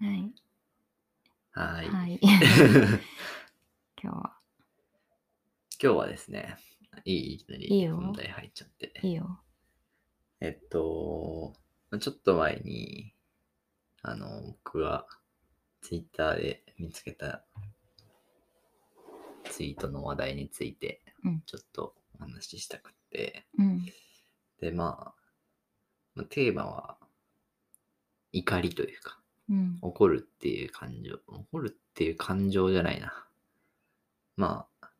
はい。はーい。はい。今日は、今日はですね、いいいきないいりよ本題入っちゃって。いいよ。えっと、まあちょっと前に、あの、僕がツイッターで見つけたツイートの話題についてうん、ちょっとお話ししたくて、うん。で、まあ、まあテーマは、怒りというか、うん。怒るっていう感情、怒るっていう感情じゃないな。まあ、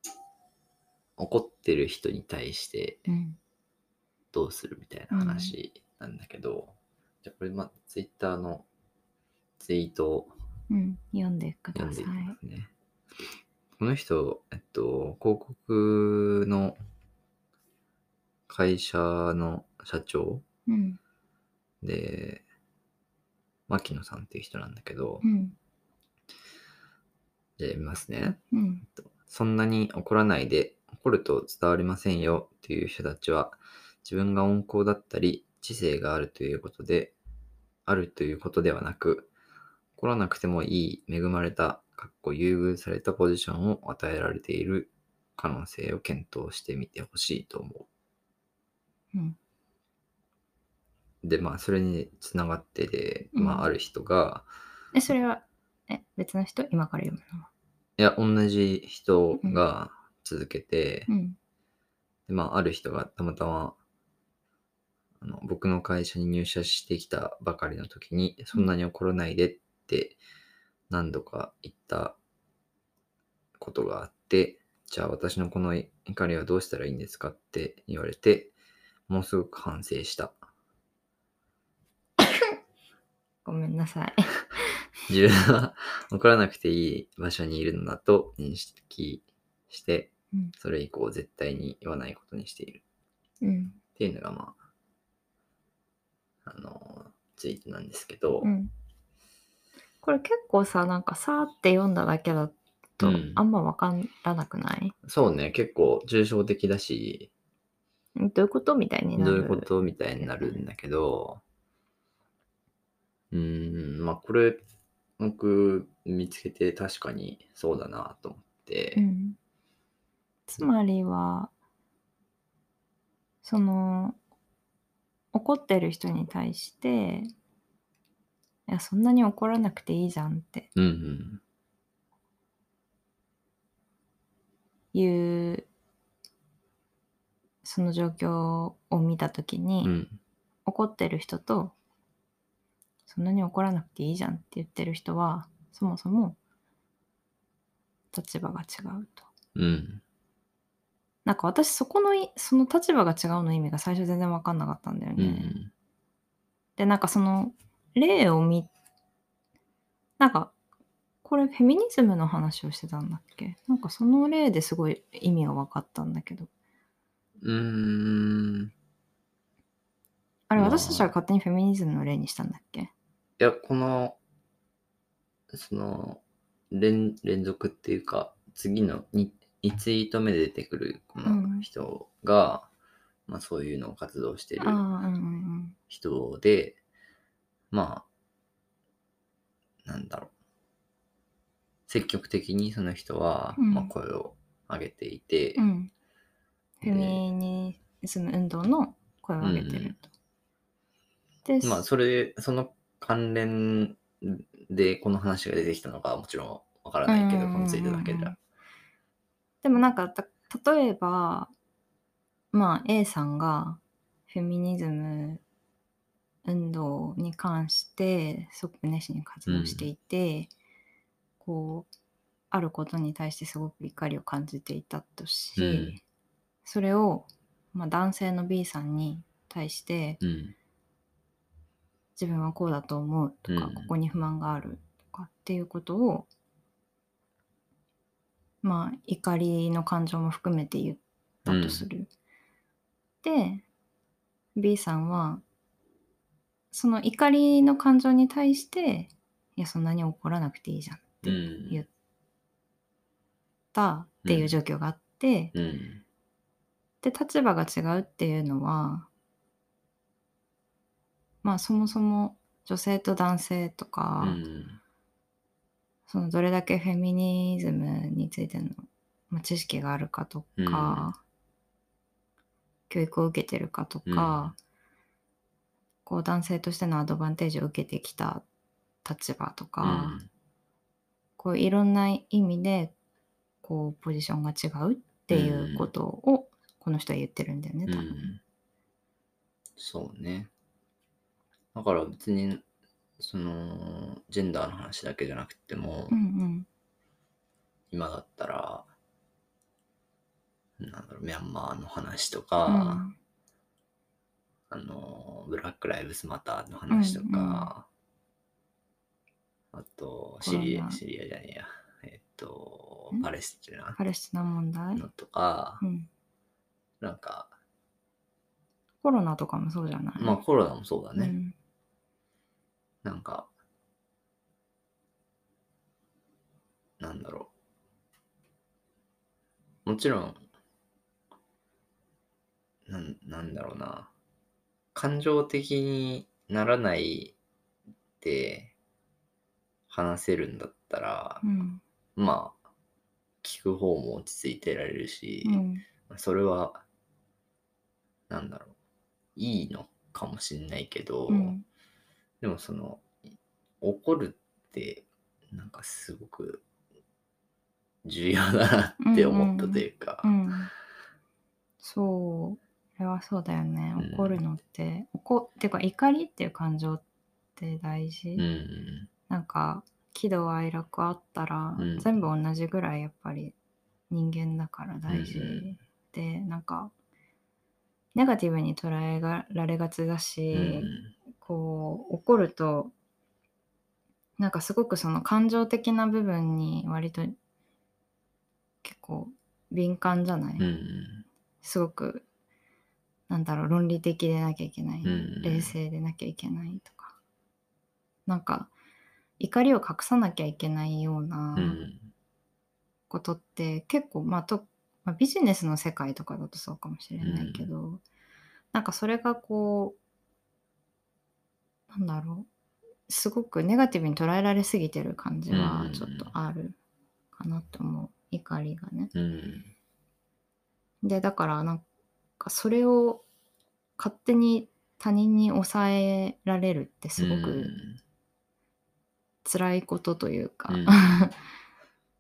怒ってる人に対してうん。どうするみたいな話なんだけど、じゃあこれ、まあ、ツイッターのツイートをうん。読んでくださいい。すね。この人、えっと、広告の会社の社長うん。で、牧野さんっていう人なんだけどう、ん。じゃあ読みますね。うん。そんなに怒らないで、怒ると伝わりませんよっていう人たちは、自分が温厚だったり、知性があるということで、あるということではなく、怒らなくてもいい、恵まれた、かっこ優遇されたポジションを与えられている可能性を検討してみてほしいと思うん。う。で、まあ、それにつながってで、うんまあ、ある人が、え、それは、え、別の人？今から読むのいや、同じ人が続けて、うん。でまあ、ある人がたまたま、あの僕の会社に入社してきたばかりの時に、そんなに怒らないでって何度か言ったことがあって、じゃあ私のこの怒りはどうしたらいいんですかって言われて、ものすごく反省した。ごめんなさい。自分は怒らなくていい場所にいるのだと認識してうん、それ以降絶対に言わないことにしている。うん。っていうのがまあ、あの、ツイートなんですけど、うん。これ結構さ、なんかさーって読んだだけだとうん、あんまわからなくない、そうね、結構抽象的だし、どういうこと？みたいになる。どういうこと？みたいになるんだけど、うーん、まあこれ、僕見つけて確かにそうだなと思って、うん。つまりは、その、怒ってる人に対して、いや、そんなに怒らなくていいじゃんって。うん、うん、いう、その状況を見たときに、うん、怒ってる人と、そんなに怒らなくていいじゃんって言ってる人は、そもそも立場が違うと。うん、なんか私そこのいその立場が違うの意味が最初全然分かんなかったんだよね。うん、でなんかその例を見なんかこれフェミニズムの話をしてたんだっけ？なんかその例ですごい意味が分かったんだけどうーん。まああれ私たちが勝手にフェミニズムの例にしたんだっけ？いや、この、その、連連続っていうか、次の 2, 2ツイート目で出てくるこの人が、まあそういうのを活動してる人で、まあ、なんだろう。積極的にその人は、うん。まあ、声を上げていて、うん。うんフェミニズム運動の声を上げてると。でまあそれ、その関連でこの話が出てきたのかもちろんわからないけど、うんこのツイートだけでは。でもなんかた例えばまあ A さんがフェミニズム運動に関してすごく熱心に活動していて、こうあることに対してすごく怒りを感じていたとし、うんそれを、まあ、男性の B さんに対してうん。自分はこうだと思うとか、うんここに不満があるとかっていうことをまあ怒りの感情も含めて言ったとする。で B さんはその怒りの感情に対していやそんなに怒らなくていいじゃんってうん。言ったっていう状況があって、うん。で立場が違うっていうのはまあそもそも女性と男性とか、うん。そのどれだけフェミニズムについての、まあ、知識があるかとか、教育を受けてるかとか、こう男性としてのアドバンテージを受けてきた立場とか、こういろんな意味でこうポジションが違うっていうことをこの人は言ってるんだよね、うん、多分。うんそうね。だから別に、その、ジェンダーの話だけじゃなくても、うんうん。今だったら、なんだろう、ミャンマーの話とうか、ん。あの、ブラック・ライブズ・マターの話とか、あと、シリア、シリアじゃねえや、えっとん、パレスチナ。パレスチナ問題、のとかう、ん、なんか、コロナとかもそうじゃない、まあコロナもそうだね。うんなんか、なんだろう。もちろん、なんなんだろうな。感情的にならないで話せるんだったら、うんまあ、聞く方も落ち着いてられるし、うんそれは、なんだろう。いいのかもしんないけど、うんでもその、怒るって、なんかすごく重要だなって思ったというか、うんそう。それはそうだよね。うん。怒るのって、怒っていうか怒りっていう感情って大事、うん、なんか喜怒哀楽あったら、うん。全部同じぐらいやっぱり人間だから大事、うんでなんかネガティブに捉えがられがちだうし、ん、こう怒るとなんかすごくその感情的な部分に割と結構敏感じゃない、うん、すごくなんだろう論理的でなきゃいけない、うん冷静でなきゃいけないとか。なんか怒りを隠さなきゃいけないようなうん、ことって結構、まあとまあ、ビジネスの世界とかだとそうかもしれないけど、なんかそれがこうなんだろう。すごくネガティブに捉えられすぎてる感じはうん。ちょっとあるかなって思う。怒りがね。うん、でだからなんかそれを勝手に他人に抑えられるってすごく辛いことというか、うん。い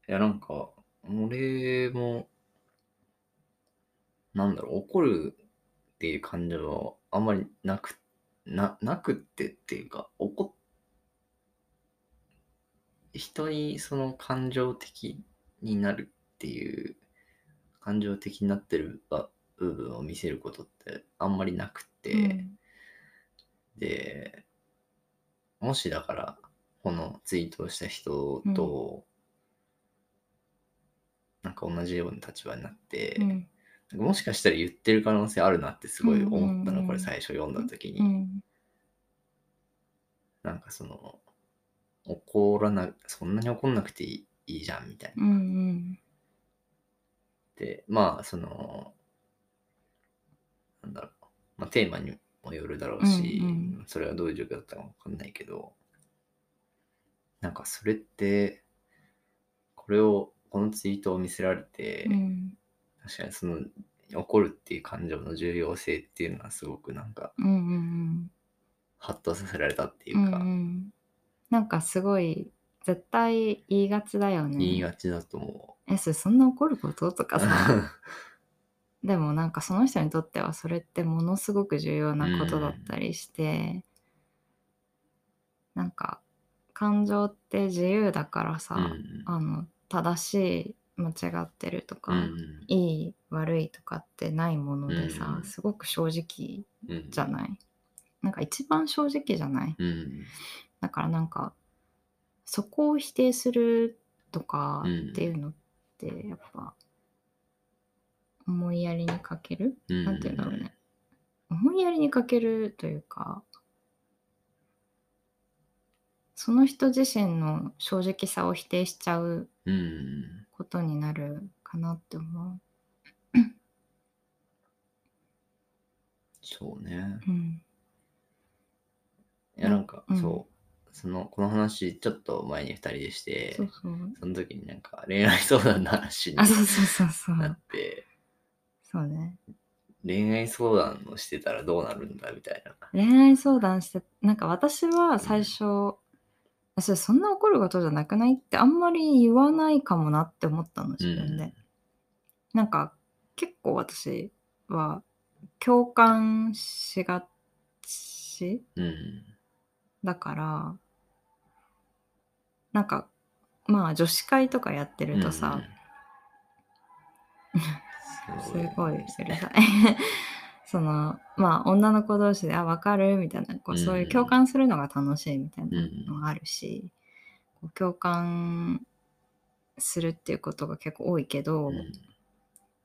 や、なんか、俺も、なんだろう、怒るっていう感情はあんまりなく、な、なくってっていうか、怒っ、人にその感情的になるっていう、感情的になってるば部分を見せることってあんまりなくって、うん。で、もしだから、このツイートをした人と、なんか同じような立場になって、うんもしかしたら言ってる可能性あるなってすごい思ったの、これ最初読んだ時に。うん。なんかその、怒らな、そんなに怒んなくていいいいじゃんみたいな。うんうん。で、まあ、その、なんだろう、まあ、テーマにもよるだろうし、うんうん。それはどういう状況だったかわかんないけど、なんかそれって、これを、このツイートを見せられて、うん確かにその、怒るっていう感情の重要性っていうのはすごくなんか、うんうんハッとさせられたっていうんううか、ん。なんかすごい絶対言いがちだよね。言いがちだと思えそれそんな怒ること？とう。かさ。でもなんかその人にとってはそれってものすごく重要なことだったりして、なんか感情って自由だからさ、うん。あの正しい間違ってるとか、うんいい悪いとかってないものでさ、うんすごく正直うんじゃない？なんか一番正直じゃない？うんだからなんかそこを否定するとかうんっていうのってやっぱ思いやりに欠ける、うん。なんて言うんだろうね。思いやりに欠けるというかその人自身の正直さを否定しちゃううんことになるかなって思そうね。う。うん。いや、なんか、うんそう。その、この話、ちょっと前に二人でして、そうそう。その時になんか恋愛相談の話にあ、そうそうそうそうなっ。て、そうね。恋愛相談をしてたらどうなるんだみたいな。恋愛相談して、なんか私は最初、あそれそんな怒ることじゃなくない？ってあんまり言わないかもなって思ったの、自分で。なんか結構私は共感しがちうん。だから、なんかまあ女子会とかやってるとさ、うん、すごいうるさい。そのまあ女の子同士で「あ分かる?」みたいなこうそういう共感するのが楽しいみたいなのがあるし、こう共感するっていうことが結構多いけど、うん。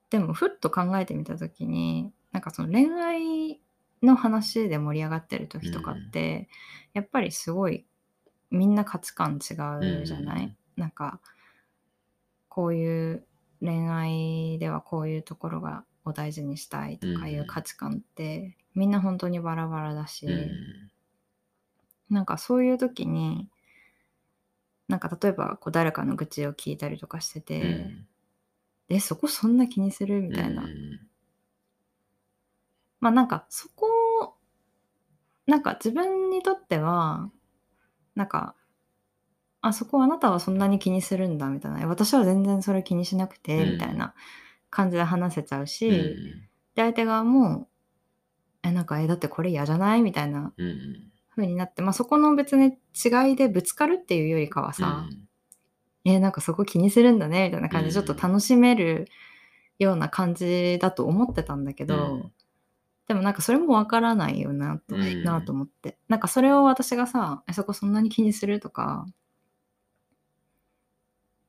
でもふっと考えてみた時になんかその恋愛の話で盛り上がってる時とかって、やっぱりすごいみんな価値観違うじゃない、うん。なんかこういう恋愛ではこういうところがを大事にしたいとかいう価値観って、みんな本当にバラバラだし、うん。なんかそういう時になんか例えばこう誰かの愚痴を聞いたりとかしてて、うん。えそこそんな気にするみたいな、うん。まあなんかそこをなんか自分にとってはなんかあそこあなたはそんなに気にするんだみたいな。え私は全然それ気にしなくて、うん。みたいな感じで話せちゃうし、うん。で相手側もえなんかえだってこれ嫌じゃない？みたいなうん風になってまあそこの別に違いでぶつかるっていうよりかはさ、えなんかそこ気にするんだねみたいな感じでちょっと楽しめるような感じだと思ってたんだけど、うん。でもなんかそれもわからないよなと,、うん。なと思って。なんかそれを私がさえそこそんなに気にするとかっ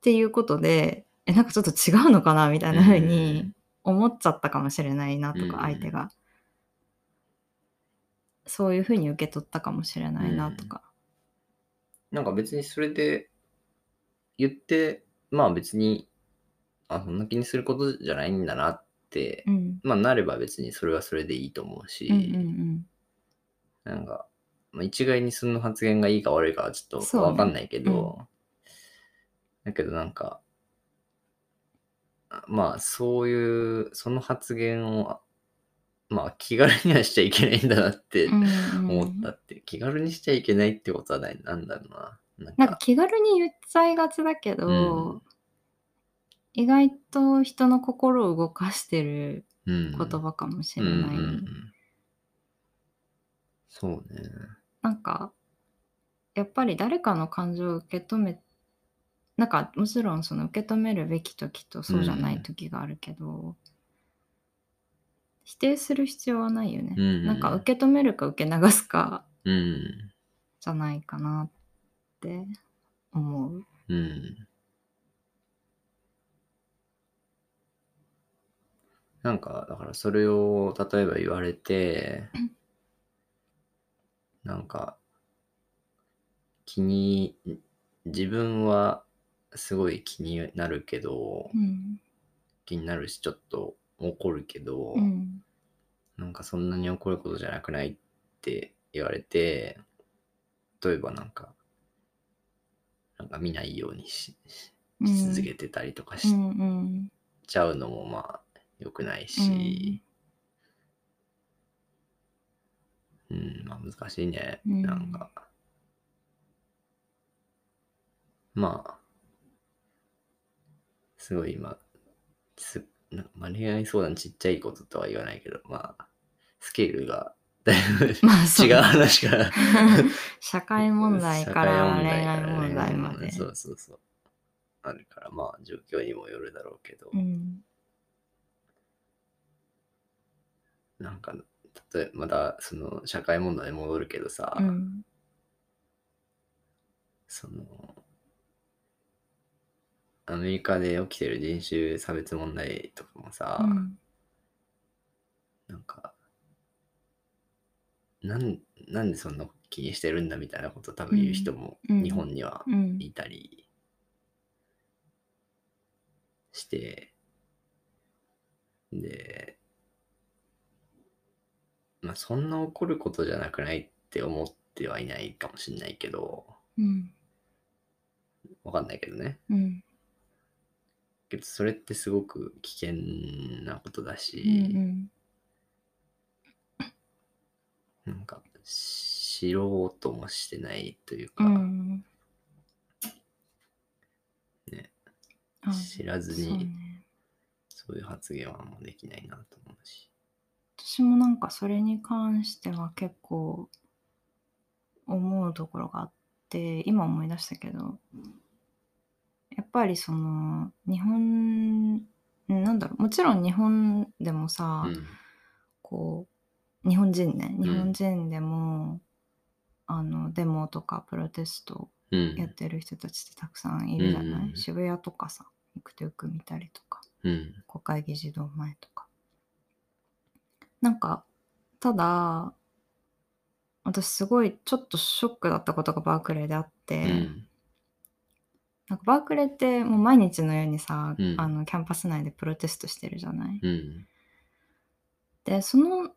ていうことでえなんかちょっと違うのかなみたいな風に思っちゃったかもしれないなとうん。か、相手が。そういう風に受け取ったかもしれないなとか、なんか別にそれで言って、まあ別に、あ、そんな気にすることじゃないんだなって、うん、まあなれば別にそれはそれでいいと思うし、うんうんうん。なんか、まあ、一概にその発言がいいか悪いかはちょっとわかんないけど、だけどなんか、あまあそういう、その発言を、まあ気軽にはしちゃいけないんだなってうんうん思ったって、気軽にしちゃいけないってことはないなんだろうな。なんか気軽に言っちゃいがちだけど、うん意外と人の心を動かしてるうん言葉かもしうんうんれない。うんそうね。なんかやっぱり誰かの感情を受け止めなんかもちろんその受け止めるべき時とそうじゃない時があるけど、否定する必要はないよね。うんなんか受け止めるか受け流すかうん。じゃないかなって思う。うん。なんか、だからそれを例えば言われて、なんか、気に、自分はすごい気になるけど、うん。気になるし、ちょっと怒るけど、うん。なんかそんなに怒ることじゃなくないって言われて、例えばなんか、なんか見ないようにし続けてたりとかしうんうん。ちゃうのもまあ良くないし、うん、まあ難しいね。うん。なんか、まあ、すごい今、すなまあ、恋愛相談ちっちゃいこととは言わないけど、まあ、スケールがだいぶ違う話から。社会問題から恋愛問題まで。そうそうそう。あるから、まあ、状況にもよるだろうけど、うんなんか、例えまた、その、社会問題に戻るけどさ、うんその、アメリカで起きてる人種差別問題とかもさ、うんなんか、なん、なんでそんな気にしてるんだみたいなこと多分言う人もうん日本にはうんいたりして、で、まあそんな怒ることじゃなくないって思っってはいないかもしれないけど、うん。わかんないけどね。うん。けど、それってすごく危険なことだうんし、なんか、知ろうともしてないというか、うん。ね、知らずに。そういう発言はもうできないなと思うし。私もなんかそれに関しては結構思うところがあって今思い出したけどやっぱりその日本なんだろうもちろん日本でもさ、うん。こう日本人ねん日本人でも、あのデモとかプロテストうん。やってる人たちってたくさんいるじゃない、うん渋谷とかさ行くとよく見たりとかうん。国会議事堂前とか。なんか、ただ、私すごいちょっとショックだったことがバークレーであって、うん。なんかバークレーってもう毎日のようにさ、うんあのキャンパス内でプロテストしてるじゃない、うん。で、その、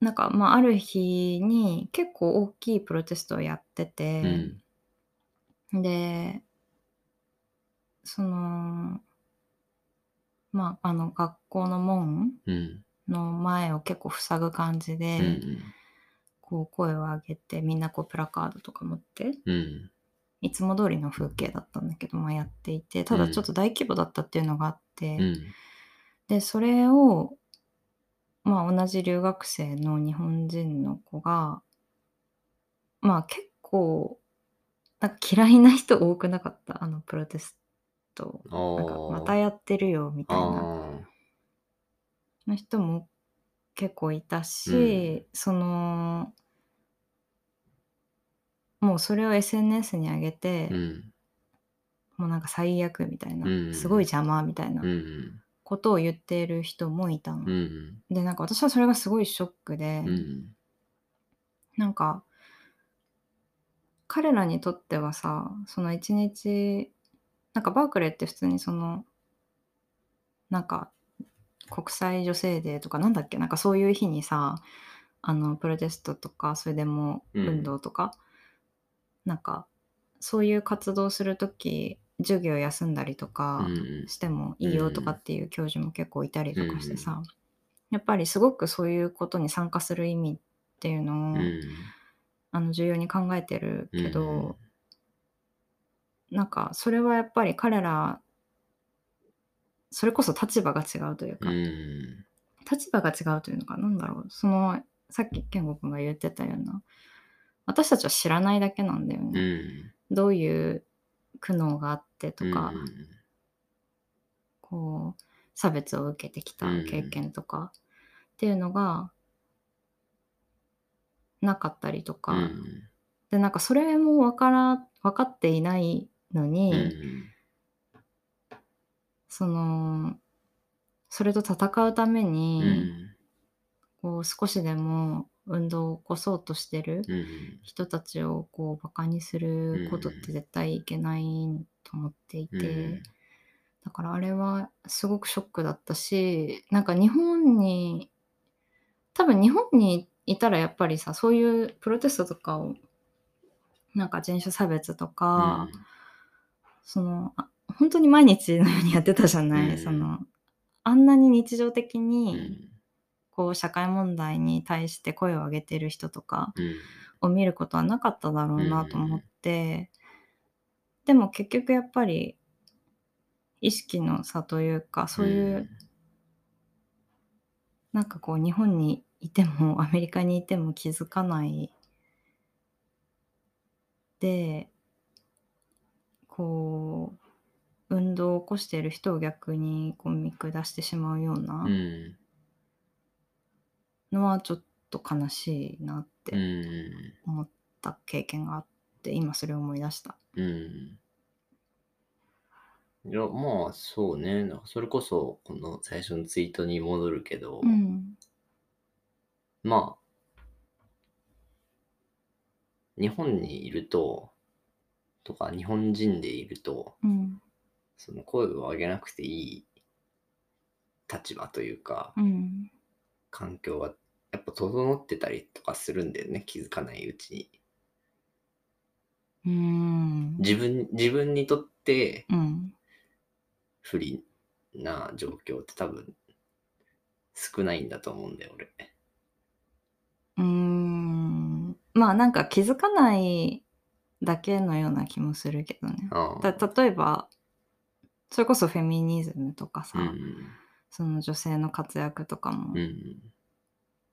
なんかまあある日に結構大きいプロテストをやってうて、ん。で、その、まああの学校の門うん。の前を結構塞ぐ感じで、うん。こう声を上げてみんなこうプラカードとか持ってうん。いつも通りの風景だったんだけど、まあ、やっていてただちょっと大規模だったっていうのがあって、うん。でそれをまあ同じ留学生の日本人の子がまあ結構なんか嫌いな人多くなかった？あのプロテスト。なんかまたやってるよみたいな。あの人も結構いたし、そのもうそれを SNS に上げて、ーうん。もうなんか最悪みたいな、うんすごい邪魔みたいなうん。ことを言っている人もいたの。うん。でなんか私はそれがすごいショックで、うん。なんか彼らにとってはさその一日なんかバークレーって普通にそのなんか国際女性デーとかなんだっけなんかそういう日にさあのプロテストとかそれでもうん運動とか、なんかそういう活動する時授業休んだりとかうんしてもいいよとかっていう教授も結構いたりとかしてさ、やっぱりすごくそういうことに参加する意味っていうのを、うん。あの重要に考えてるけど、うんなんかそれはやっぱり彼らそれこそ立場が違うといううか、ん。立場が違うというのかなんだろうそのさっき健吾君が言ってたような私たちは知らないだけなんだようね、ん。どういう苦悩があってとか、うんこう差別を受けてきた経験とか、っていうのがなかったりとか、うん。でなんかそれもわから分かっていないのに、うん。そのそれと戦うためうに、ん。こう少しでも運動を起こそうとしてるうん。人たちをこうバカにすることって絶対いけないと思っていて、うん。だからあれはすごくショックだったしなんか日本に多分日本にいたらやっぱりさそういうプロテストとかをなんか人種差別とか、そのあ本当に毎日のようにやってたじゃない、うん。そのあんなに日常的うにん。こう社会問題に対して声を上げてる人とかうん。を見ることはなかっただろうなと思って、でも結局やっぱり意識の差というかそういう、なんかこう日本にいてもアメリカにいても気づかないでこう運動を起こしている人を逆にこう見下してしまうようなうん。のはちょっと悲しいなっうてん。思った経験があって今それを思い出した。うん。いや、まあ、そうね。それこそ、この最初のツイートに戻るけど、うんまあ、日本にいると、とか、日本人でいると、うんその声を上げなくていい立場というか、うん環境がやっぱ整ってたりとかするんだよね、気づかないうちに。うーん。自分、自分にとってうん。不利な状況って多分少ないんだと思うんだよ、俺。うーん。まあなんか気づかないだけのような気もするけどね。例えば、それこそフェミニズムとかさ、うん。その女性の活躍とかも、うん。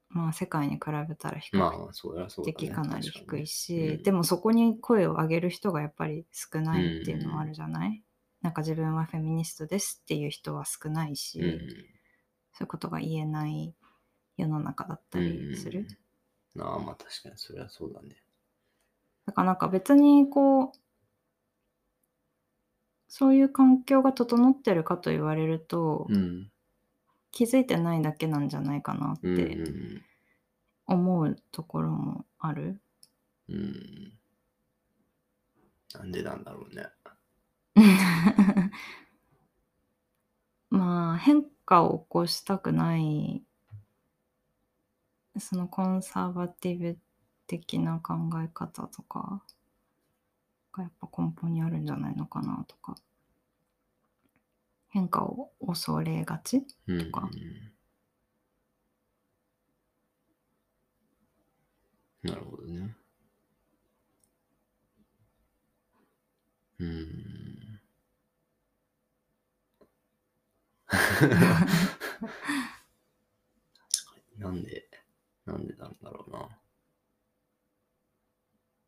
まあ世界に比べたら低まあ、そうだそうだ、ね。的かなり低いし、確かにねでもそこに声を上げる人がやっぱり少ないっていうのはあるじゃない、なんか自分はフェミニストですっていう人は少ないし、うん。そういうことが言えない世の中だったりする。うん。ああ、まあ確かにそれはそうだね。だからなんか別にこう、そういう環境が整ってるかと言われると、うん。気づいてないだけなんじゃないかなっうん。て思うところもある。うん。うん。なんでなんだろうね。まあ変化を起こしたくないそのコンサバティブ的な考え方とかがやっぱ根本にあるんじゃないのかなとか変化を恐れがち？うん。かなるほどね。うん。なんで、なんでなんだろうな。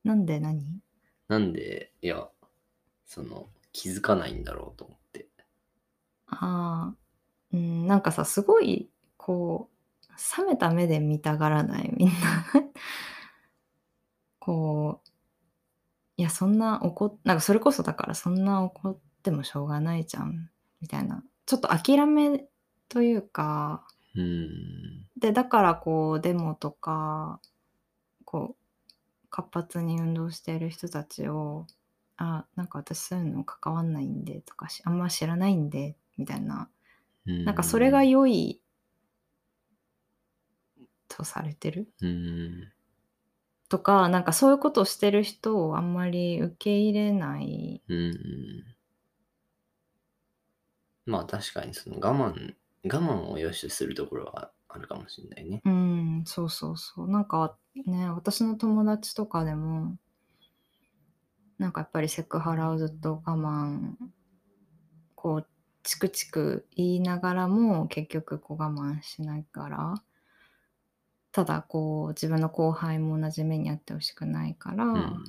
なんで何？なんで、いや、その、気づかないんだろうと思って。ああうんなんかさすごいこう冷めた目で見たがらないみんな。こういやそんな怒っなんかそれこそだからそんな怒ってもしょうがないじゃんみたいな。ちょっと諦めというか。うん。でだからこうデモとかこう活発に運動している人たちをあなんか私そういうの関わんないんでとかしあんま知らないんでみたいななんかそれが良いとされてる？うん。とかなんかそういうことをしてる人をあんまり受け入れないうん。まあ確かにその我慢、我慢を良しとするところはあるかもしれないね。うんそうそうそうなんかね私の友達とかでもなんかやっぱりセクハラをずっと我慢こうチクチク言いながらも結局こう我慢しながらただこう自分の後輩も同じ目にあってほしくないから、うん。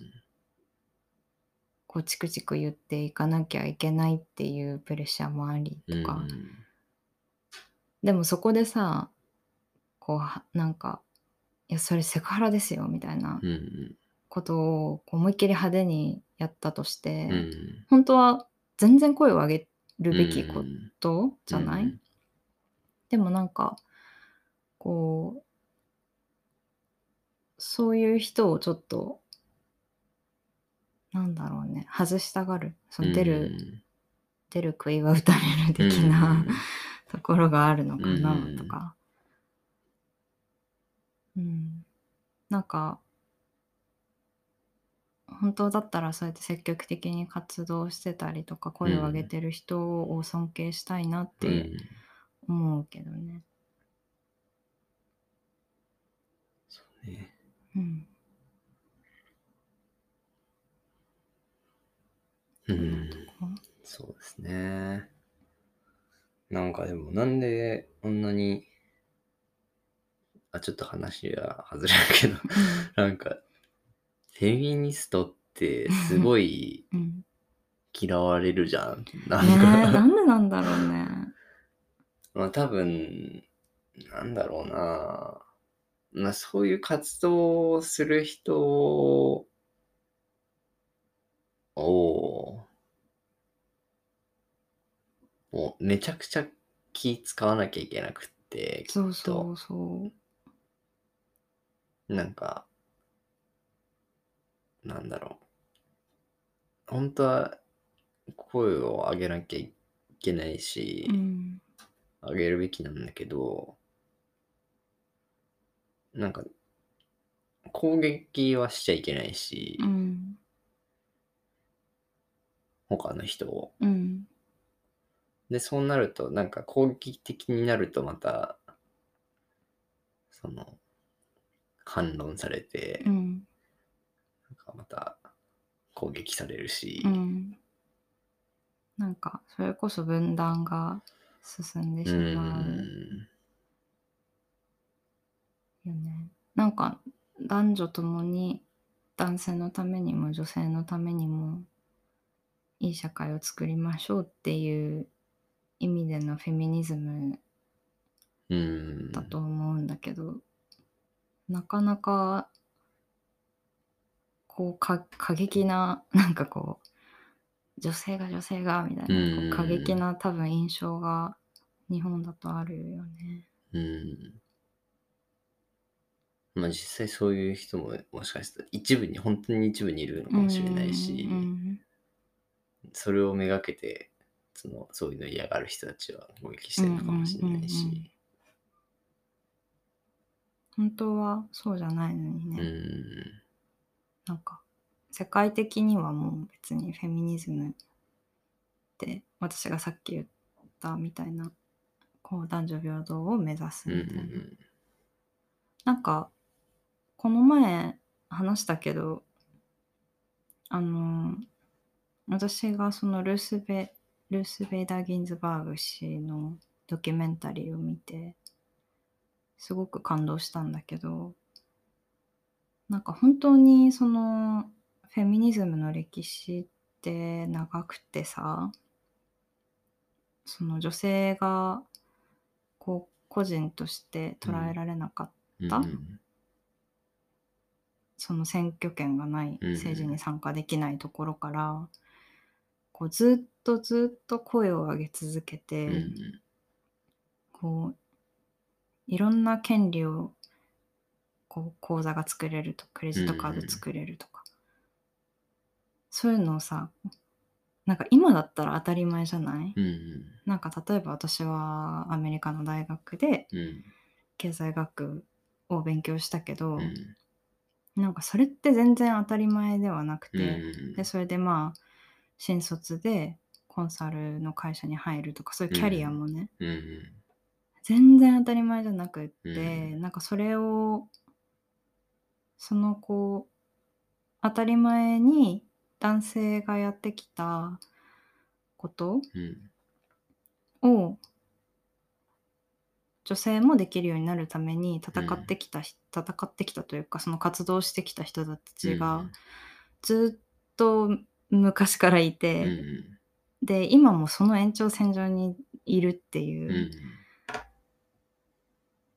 こうチクチク言っていかなきゃいけないっていうプレッシャーもありとか、でもそこでさこうはなんか「いやそれセクハラですよ」みたいなうん。うん。ことを思いっきり派手にやったとして、うん。本当は全然声を上げるべきこうんとじゃない、うんでもなんかこうそういう人をちょっとなんだろうね外したがるその出る、出る杭は打たれる的な、ところがあるのかなうんとか。うん。なんか、本当だったらそうやって積極的に活動してたりとか声を上げてる人を尊敬したいなっうんて思うけどね。そうね。うん。うん。そうですね。なんかでも、なんでこんなに、あ、ちょっと話は外れるけど、なんか、フェミニストってすごいうん。嫌われるじゃん。なえ、か、なんでなんだろうね。まあ多分、なんだろうな。まあそういう活動をする人を、もうめちゃくちゃ気使わなきゃいけなくって、そうそうそう。なんか、なんだろう。本当は声を上げなきゃいけないし、うん。上げるべきなんだけど、なんか、攻撃はしちゃいけないし、うん。他の人を。うん。で、そうなると、なんか攻撃的になるとまた、その、反論されて、うん。なんかまた攻撃されるし、うん。なんか、それこそ分断が進んでしうんまうよね。なんか、男女ともに男性のためにも女性のためにもいい社会を作りましょうっていう意味でのフェミニズムうん。だと思うんだけど、なかなかこうか過激な なんかこう女性が女性がみたいな、過激な多分印象が日本だとあるよね。うん。まあ実際そういう人ももしかしたら一部に、本当に一部にいるのかもしれないし、うんそれをめがけて、その、そういうの嫌がる人たちは攻撃してるのかもしれないし、うんうんうんうん本当はそうじゃないのにうね、ん。なんか世界的にはもう別にフェミニズムって私がさっき言ったみたいなこう男女平等を目指すうんうみたいな、んなんかこの前話したけどあの私がそのルースベルース・ベイダー・ギンズバーグ氏のドキュメンタリーを見てすごく感動したんだけどなんか本当にそのフェミニズムの歴史って長くてさその女性がこう個人として捉えられなかった、うんうんその選挙権がないうん。政治に参加できないところから、こうずっとずっと声を上げ続けて、うんうん。こういろんな権利をこう口座が作れるとクレジットカード作れるとか、そういうのをさなんか今だったら当たり前じゃない、うんうん。なんか例えば私はアメリカの大学でうん。経済学を勉強したけど、うん。なんかそれって全然当たり前ではなくて、うんでそれでまあ新卒でコンサルの会社に入るとかそういうキャリアもね、うん全然当たり前じゃなくって、うん。なんかそれをそのこう当たり前に男性がやってきたことうん。を女性もできるようになるために戦ってきたひ、戦ってきたというかその活動してきた人たちがずっと昔からいうんて、うん。で今もその延長線上にいるっていう。うん。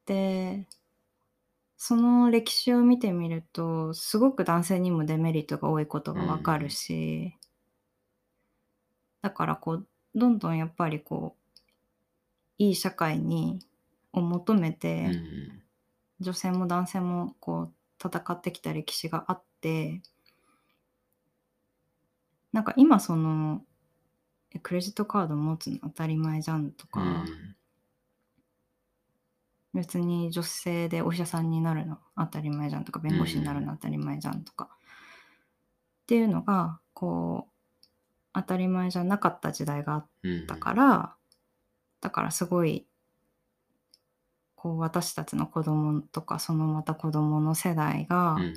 でその歴史を見てみるとすごく男性にもデメリットが多いことがわかるし、だからこうどんどんやっぱりこういい社会にを求めて、うん。女性も男性もこう戦ってきた歴史があってなんか今そのえクレジットカード持つの当たり前じゃんとか、うん別に女性でお医者さんになるの当たり前じゃんとか弁護士になるの当たり前じゃんとか、っていうのがこう当たり前じゃなかった時代があっうんたから、だからすごいこう私たちの子供とかそのまた子供の世代が、うん。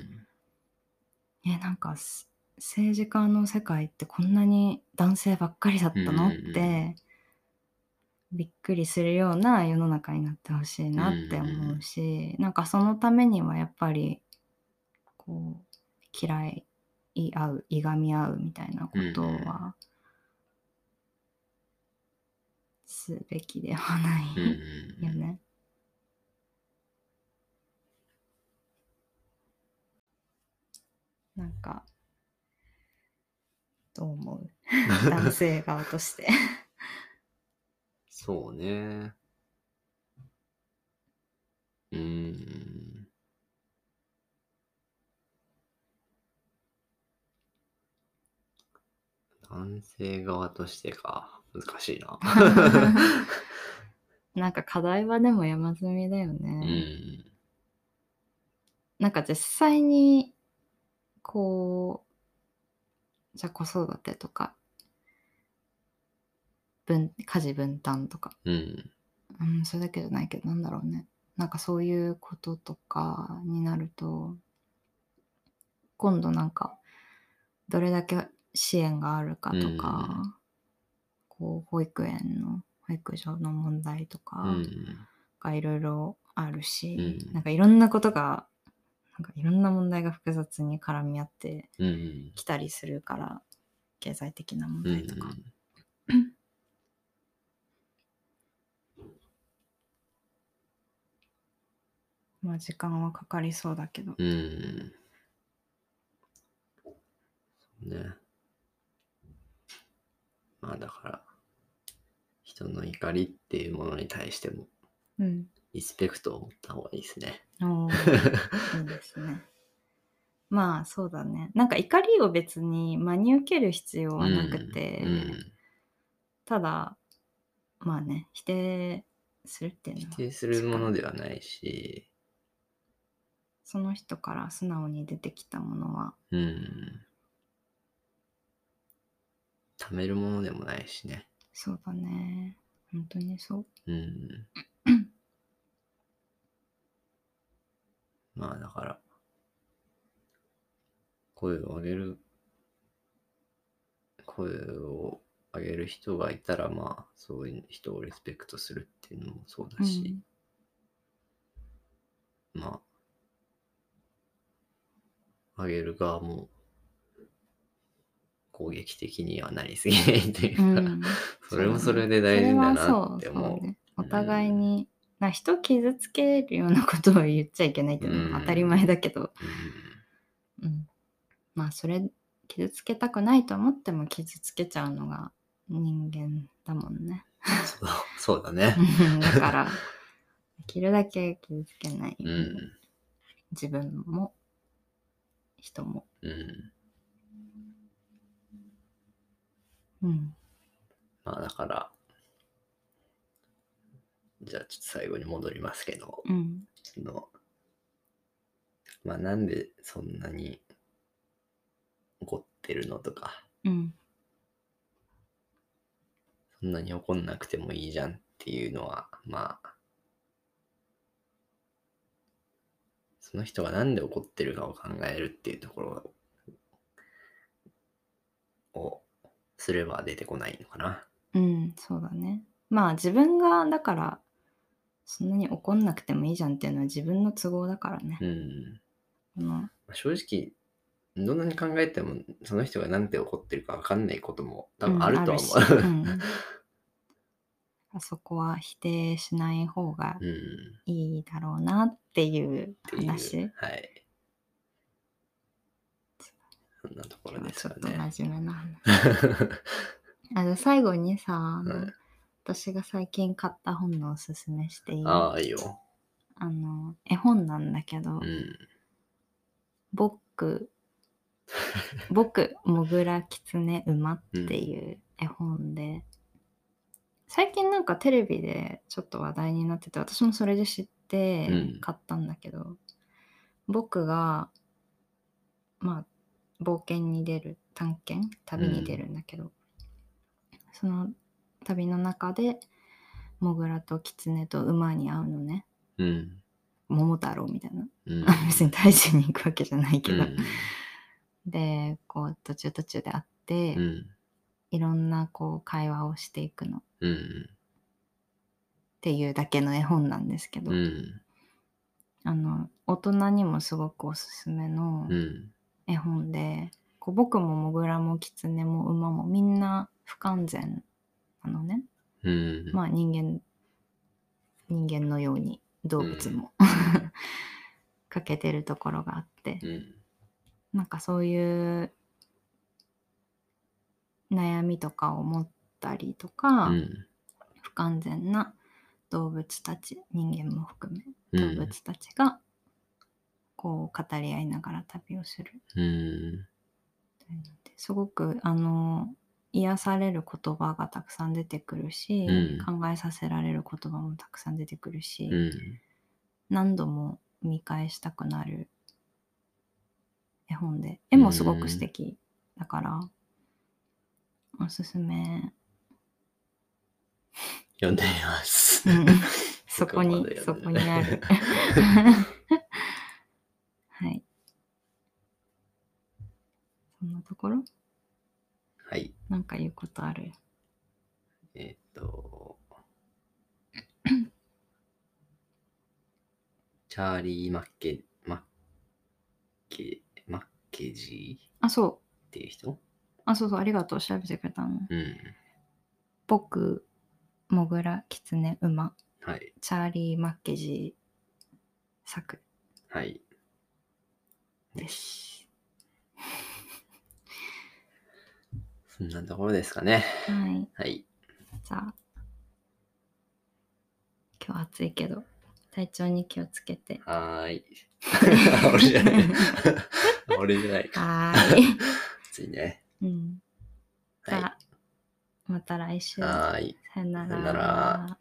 えなんかす政治家の世界ってこんなに男性ばっかりだったの、ってびっくりするような世の中になってほしいなって思うし、なんかそのためにはやっぱりこう嫌い合ういがみ合うみたいなことはすべきではないうんよね。なんかどう思う？男性側として。そうね。うーん。男性側としてか。難しいな。なんか課題はでも山積みだようね。ん。なんか実際にこうじゃあ子育てとか分家事分担とかうん。うんそれだけじゃないけどなんだろうねなんかそういうこととかになると今度なんかどれだけ支援があるかとか、こう保育園の保育所の問題とかうん。がいろいろあるし、うんなんかいろんなことがなんかいろんな問題が複雑に絡み合ってうん。きたりするから経済的な問うん。題とか、まあ時間はかかりそうだけど、うん。そうね。まあだから、人の怒りっていうものに対しても、うんリスペクトを持った方がいいですね。おーいいですね。まあそうだね。なんか怒りを別に真に受ける必要はなくて、うん。ただまあね否定するっていうのは否定するものではないし、その人から素直に出てきたものはうん。貯めるものでもないしね。そうだね本当にそううん。まあだから、声を上げる、声を上げる人がいたら、まあそういう人をリスペクトするっていうのもそうだし、まあ、上げる側も攻撃的にはなりすぎないというか、うん、う んそれもそれで大事だなって思う。そうねお互いに、な人を傷つけるようなことを言っちゃいけないっていうのは当たり前だけど、うん、まあそれ傷つけたくないと思っても傷つけちゃうのが人間だもんね。そうだね。だから できるだけ傷つけない、うん。自分も人も。うん。うん。まあだから、じゃあちょっと最後に戻りますけど、うん。そのまあなんでそんなに怒ってるのとか、うん。そんなに怒んなくてもいいじゃんっていうのは、まあ、その人がなんで怒ってるかを考えるっていうところをすれば出てこないのかな。うんそうだねまあ自分がだからそんなに怒んなくてもいいじゃんっていうのは自分の都合だからねう、ん。この正直、どんなに考えても、その人がなんで怒ってるか分かんないことも多分あるとは思う。うんうん あそこは否定しない方がうん。いいだろうなっっていう。話？はい。そんなところですちょっとかね。真面目な話。あの最後にさ、あのはい私が最近買った本のおすすめしていい？ああ、いいよ。あの絵本なんだけどうん。「僕僕もぐらきつね馬」っていう絵本で、最近なんかテレビでちょっと話題になってて私もそれで知ってうん買ったんだけど、僕がまあ冒険に出る探検？旅に出るんだけど、その旅の中でモグラとキツネと馬に会うのねうん。桃太郎みたいなうん。別に大事に行くわけじゃないけど、うんでこう途中途中で会って、うん。いろんなこう会話をしていくのっうん。ていうだけの絵本なんですけど、うん。あの大人にもすごくおすすめのうん。絵本で、こう僕もモグラもキツネも馬もみんな不完全なのねうん。まあ人間人間のように動物も、欠けてるところがあってうん。なんかそういう悩みとかを持ったりとか、うん。不完全な動物たち人間も含めうん動物たちがこう語り合いながら旅をするうん。すごくあの癒される言葉がたくさん出てくるし、うん考えさせられる言葉もたくさん出てくるし、うん。何度も見返したくなる絵本で絵もすごく素敵だから、おすすめ読んでみます。うん そこにそこにある。はい。そんなところ？はい。なんか言うことある？えーっと、チャーリー・マッケ、マッケ、マッケジーっあ、そう。ていう人？あ、そうそう、ありがとう。調べてくれたの。うん。僕、モグラ、キツネ、馬、はい。チャーリー・マッケジー作はい。です。そんなところですかね。はい。はい。じゃあ、今日暑いけど、体調に気をつけて。はーい。俺じゃない。俺じゃないか。はーい。ついね。うん。じはい。また来週。はーい。さよなさよならら。